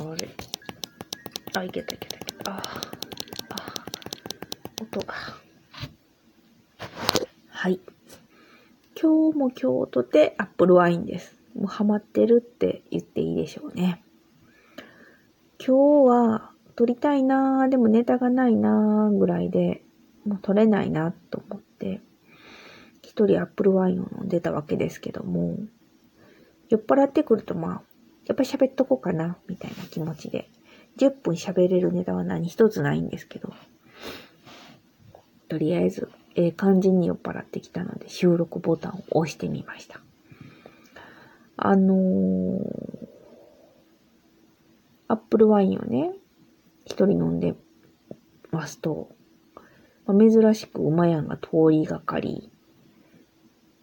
あれ。あ、いけたいけたいけた。ああ、音が。はい。今日も京都でアップルワインです。もうハマってるって言っていいでしょうね。今日は撮りたいなー、でもネタがないなーぐらいで、もう撮れないなと思って、一人アップルワインを飲んでたわけですけども、酔っ払ってくるとまあ、やっぱり喋っとこうかな、みたいな気持ちで。10分喋れるネタは何一つないんですけど、とりあえず、ええ感じに酔っ払ってきたので、収録ボタンを押してみました。あのー、アップルワインをね、一人飲んでますと、まあ、珍しく馬やんが通りがかり、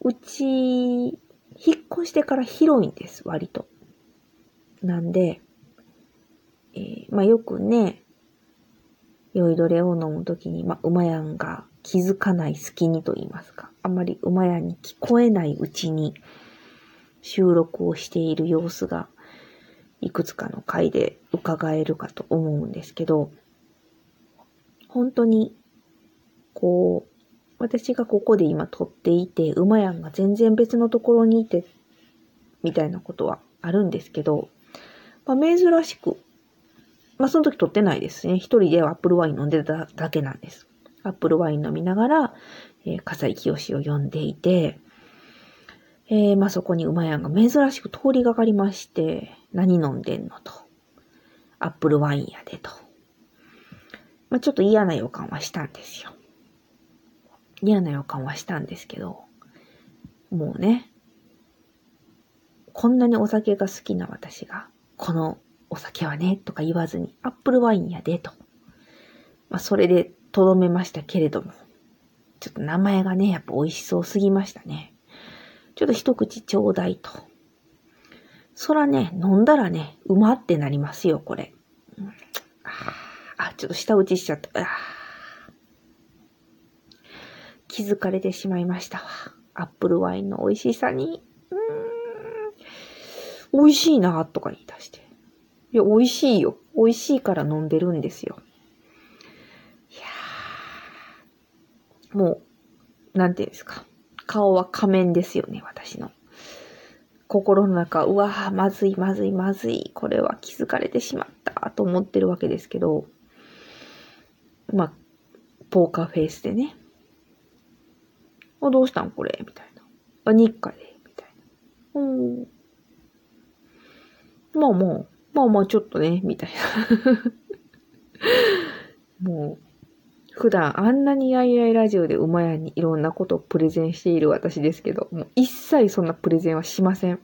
うち、引っ越してから広いんです、割と。なんで、えー、まあよくね、酔いどれを飲むときに、まあ馬やんが気づかない隙にと言いますか、あんまり馬やんに聞こえないうちに収録をしている様子がいくつかの回で伺えるかと思うんですけど、本当に、こう、私がここで今撮っていて、馬やんが全然別のところにいて、みたいなことはあるんですけど、まあ、珍しく、まあ、その時撮ってないですね。一人でアップルワイン飲んでただけなんです。アップルワイン飲みながら、えー、笠井清を読んでいて、えー、まあ、そこに馬やんが珍しく通りがかりまして、何飲んでんのと。アップルワインやでと。まあ、ちょっと嫌な予感はしたんですよ。嫌な予感はしたんですけど、もうね、こんなにお酒が好きな私が、このお酒はね、とか言わずに、アップルワインやでと。まあ、それでとどめましたけれども、ちょっと名前がね、やっぱ美味しそうすぎましたね。ちょっと一口ちょうだいと。そらね、飲んだらね、うまってなりますよ、これ。うん、あ、ちょっと舌打ちしちゃった。あ気づかれてしまいましたわ。アップルワインの美味しさに。うん。美味しいな、とか言い出して。いや、美味しいよ。美味しいから飲んでるんですよ。いやー。もう、なんていうんですか。顔は仮面ですよね、私の。心の中、うわぁ、まずい、まずい、まずい、これは気づかれてしまった、と思ってるわけですけど、まあ、ポーカーフェイスでね、あ、どうしたんこれ？みたいな。あ、日課で、みたいな。うん。まあまあ、まあまあちょっとね、みたいな。もう、普段あんなにやいやいラジオで馬屋にいろんなことをプレゼンしている私ですけど、もう一切そんなプレゼンはしません。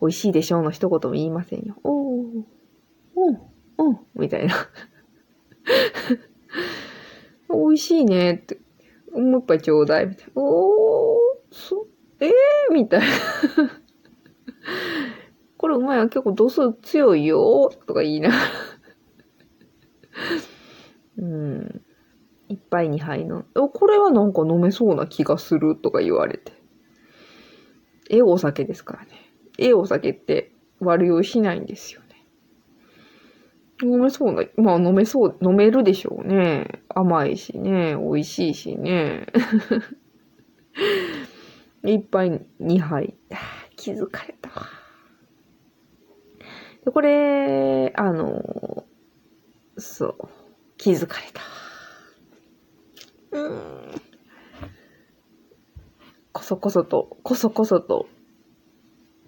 美味しいでしょうの一言も言いませんよ。おー、うん、うん、みたいな。美味しいねって。もう一杯ちょうだい。みたいな。おー、そ、えーみたいな。うまいわ。結構度数強いよとか言いな。うん。一杯二杯の、これはなんか飲めそうな気がするとか言われて。えお酒ですからね。えお酒って悪酔いしないんですよね。飲めそうな、まあ飲めそう、飲めるでしょうね。甘いしね、美味しいしね。一杯二杯。気づかれたわ。で、これ、あの、そう、気づかれた。うん。こそこそと、こそこそと、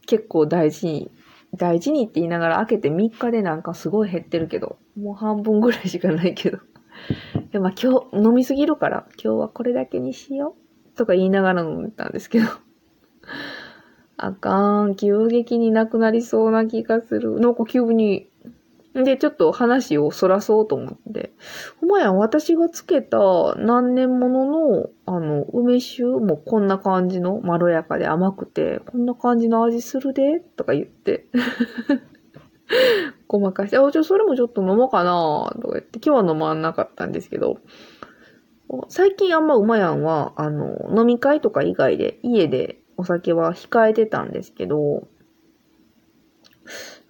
結構大事に、大事にって言いながら開けて3日でなんかすごい減ってるけど、もう半分ぐらいしかないけど。でも今日飲みすぎるから、今日はこれだけにしよう。とか言いながら飲んでたんですけど。あかん、急激になくなりそうな気がする。なんか急にで、ちょっと話をそらそうと思って。ほまやん私がつけた何年ものの、あの、梅酒もこんな感じのまろやかで甘くて、こんな感じの味するで、とか言って。ごまかして、あ、じゃそれもちょっと飲もうかなとか言って、今日は飲まなかったんですけど、最近あんまうまやんは、あの、飲み会とか以外で家でお酒は控えてたんですけど、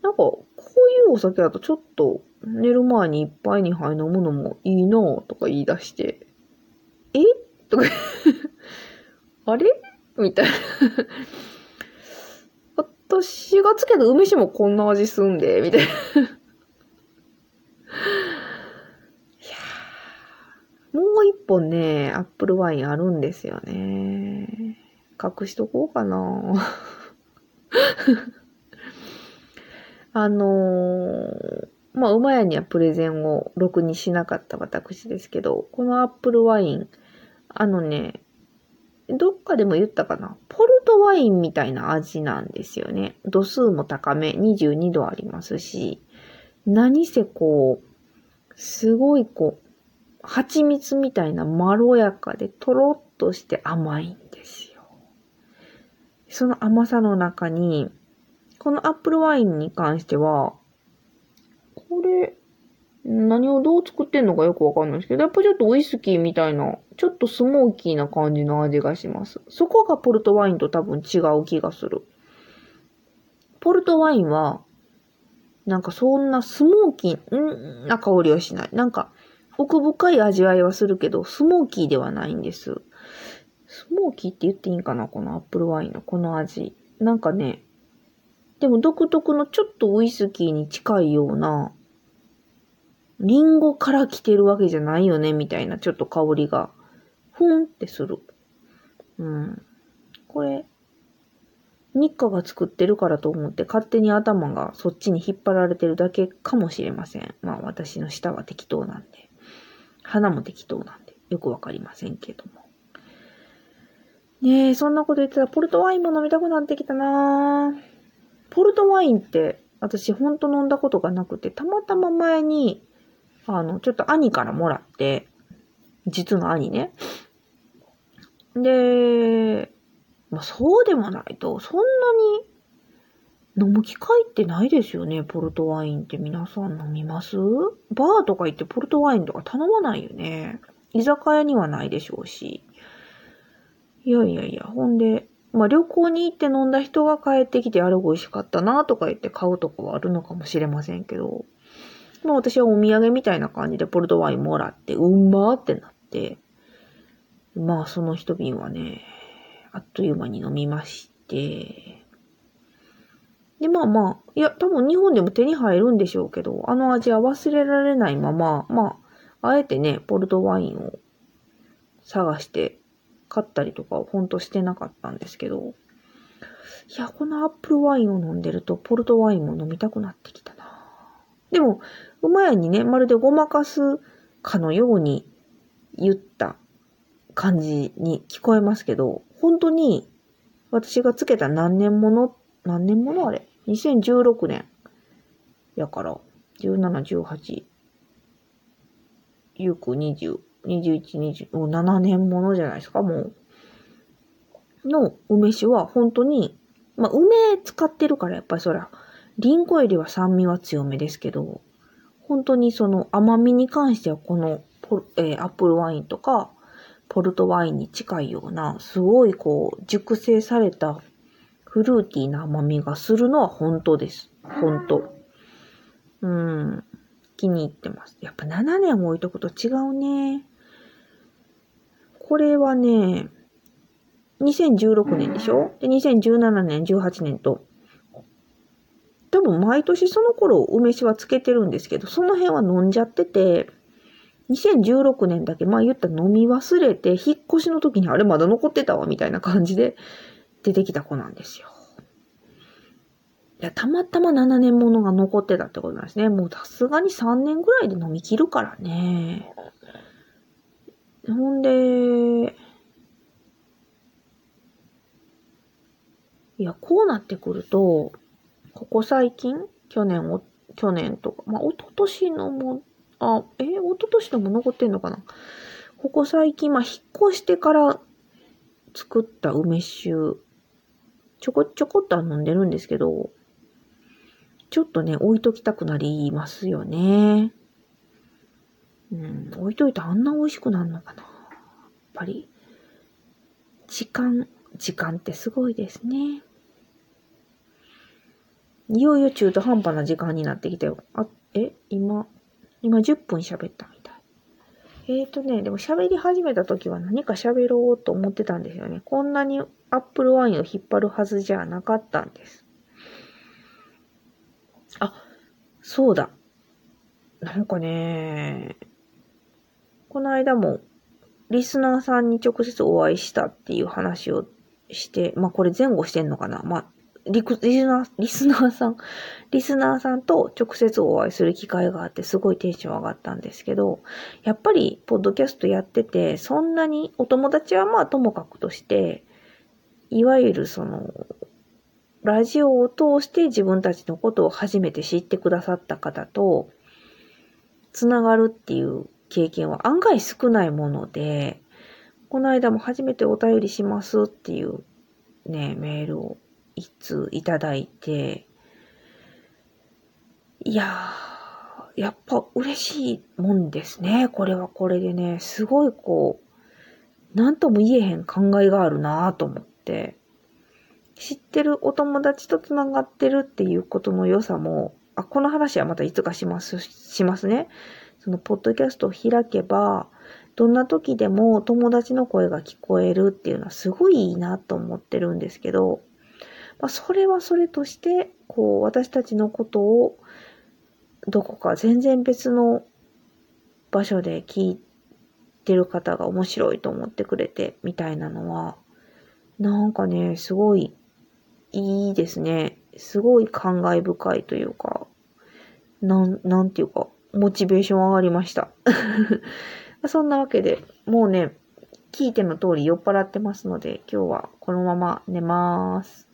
なんか、こういうお酒だとちょっと寝る前に一杯に杯飲むのもいいなとか言い出して、え？とか。あれ？みたいな。私がつけた梅酒もこんな味すんで、みたいな。もう一本ね、アップルワインあるんですよね。隠しとこうかな。あのー、まあ、馬屋にはプレゼンをろくにしなかった私ですけど、このアップルワイン、あのね、どっかでも言ったかな。ポルトワインみたいな味なんですよね。度数も高め、22度ありますし、何せこう、すごいこう、蜂蜜みたいなまろやかでとろっとして甘いん。その甘さの中に、このアップルワインに関しては、これ、何をどう作ってんのかよくわかんないですけど、やっぱちょっとウイスキーみたいな、ちょっとスモーキーな感じの味がします。そこがポルトワインと多分違う気がする。ポルトワインは、なんかそんなスモーキーな香りはしない。なんか奥深い味わいはするけど、スモーキーではないんです。スモーキーって言っていいんかな？このアップルワインのこの味。なんかね、でも独特のちょっとウイスキーに近いような、リンゴから来てるわけじゃないよね、みたいなちょっと香りが、ふんってする。うん。これ、日課が作ってるからと思って勝手に頭がそっちに引っ張られてるだけかもしれません。まあ私の舌は適当なんで。鼻も適当なんで。よくわかりませんけども。ねえ、そんなこと言ってたらポルトワインも飲みたくなってきたなポルトワインって私ほんと飲んだことがなくて、たまたま前にあの、ちょっと兄からもらって、実の兄ね。で、まあそうでもないと、そんなに飲む機会ってないですよね、ポルトワインって皆さん飲みます？バーとか行ってポルトワインとか頼まないよね。居酒屋にはないでしょうし。いやいやいや、ほんで、まあ旅行に行って飲んだ人が帰ってきてあれ美味しかったなとか言って買うとこはあるのかもしれませんけど、まあ私はお土産みたいな感じでポルトワインもらって、うんまーってなって、まあその一瓶はね、あっという間に飲みまして、で、まあまあ、いや、多分日本でも手に入るんでしょうけど、あの味は忘れられないまま、まあ、あえてね、ポルトワインを探して買ったりとかをほんとしてなかったんですけど、いや、このアップルワインを飲んでると、ポルトワインも飲みたくなってきたな。でも、馬屋にね、まるでごまかすかのように言った感じに聞こえますけど、本当に私がつけた何年もの、何年もの？あれ ?2016 年。やから、17、18、9、20、21、20、7年ものじゃないですか、もう。の梅酒は本当に、まあ、梅使ってるからやっぱりそら、リンゴよりは酸味は強めですけど、本当にその甘みに関してはこのポ、えー、アップルワインとか、ポルトワインに近いような、すごいこう、熟成されたフルーティーな甘みがするのは本当です。本当。うん。気に入ってます。やっぱ7年置いとくと違うね。これはね、2016年でしょ？で、2017年、18年と、多分毎年その頃梅酒はつけてるんですけど、その辺は飲んじゃってて、2016年だけ、まあ言ったら飲み忘れて、引っ越しの時にあれまだ残ってたわ、みたいな感じで出てきた子なんですよ。いや、たまたま7年ものが残ってたってことなんですね。もうさすがに3年ぐらいで飲み切るからね。ほんで、いや、こうなってくると、ここ最近、去年お、去年とか、まあ、一昨年のも、あ、えー、一昨年のも残ってんのかな？ここ最近、まあ、引っ越してから作った梅酒、ちょこちょこっと飲んでるんですけど、ちょっとね、置いときたくなりますよね。うん、置いといてあんな美味しくなるのかな。やっぱり、時間、時間ってすごいですね。いよいよ中途半端な時間になってきたよ。あ、え、今、今10分喋ったみたい。えーとね、でも喋り始めた時は何か喋ろうと思ってたんですよね。こんなにアップルワインを引っ張るはずじゃなかったんです。あ、そうだ。なんかね、この間もリスナーさんに直接お会いしたっていう話をして、まあこれ前後してんのかなまあリリスナー、リスナーさん、リスナーさんと直接お会いする機会があってすごいテンション上がったんですけど、やっぱりポッドキャストやってて、そんなにお友達はまあともかくとして、いわゆるその、ラジオを通して自分たちのことを初めて知ってくださった方と、つながるっていう経験は案外少ないもので、この間も初めてお便りしますっていうね、メールを一通いただいて、いやー、やっぱ嬉しいもんですね。これはこれでね、すごいこう、なんとも言えへん考えがあるなと思って、知ってるお友達と繋がってるっていうことの良さも、あ、この話はまたいつかします、しますね。その、ポッドキャストを開けば、どんな時でも友達の声が聞こえるっていうのはすごいいいなと思ってるんですけど、まあ、それはそれとして、こう、私たちのことを、どこか全然別の場所で聞いてる方が面白いと思ってくれて、みたいなのは、なんかね、すごいいいですね。すごい感慨深いというか、なん、なんていうか、モチベーション上がりました。そんなわけで、もうね、聞いての通り酔っ払ってますので、今日はこのまま寝ます。